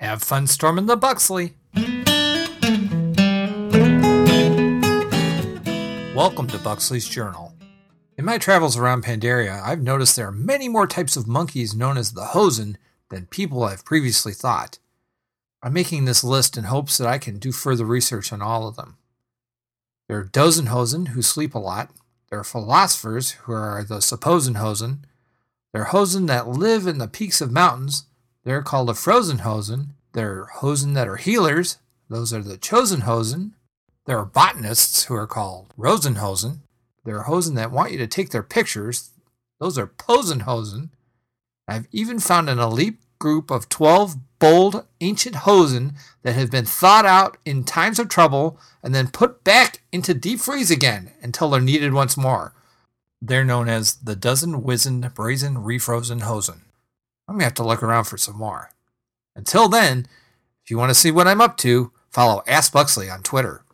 Have fun storming the Buxley. Welcome to Buxley's Journal. In my travels around Pandaria, I've noticed there are many more types of monkeys known as the Hozen than people have previously thought. I'm making this list in hopes that I can do further research on all of them. There are Dosenhosen who sleep a lot. There are philosophers who are the Supposenhosen. There are Hozen that live in the peaks of mountains. They're called the Frozen Hozen. There are Hozen that are healers. Those are the Chosen Hozen. There are botanists who are called Rosenhosen. There are Hozen that want you to take their pictures. Those are Posenhosen. I've even found an elite group of 12 bold ancient hozen that have been thawed out in times of trouble and then put back into deep freeze again until they're needed once more. They're known as the dozen wizened brazen refrozen hozen. I'm going to have to look around for some more. Until then, if you want to see what I'm up to, follow Ask Buxley on Twitter.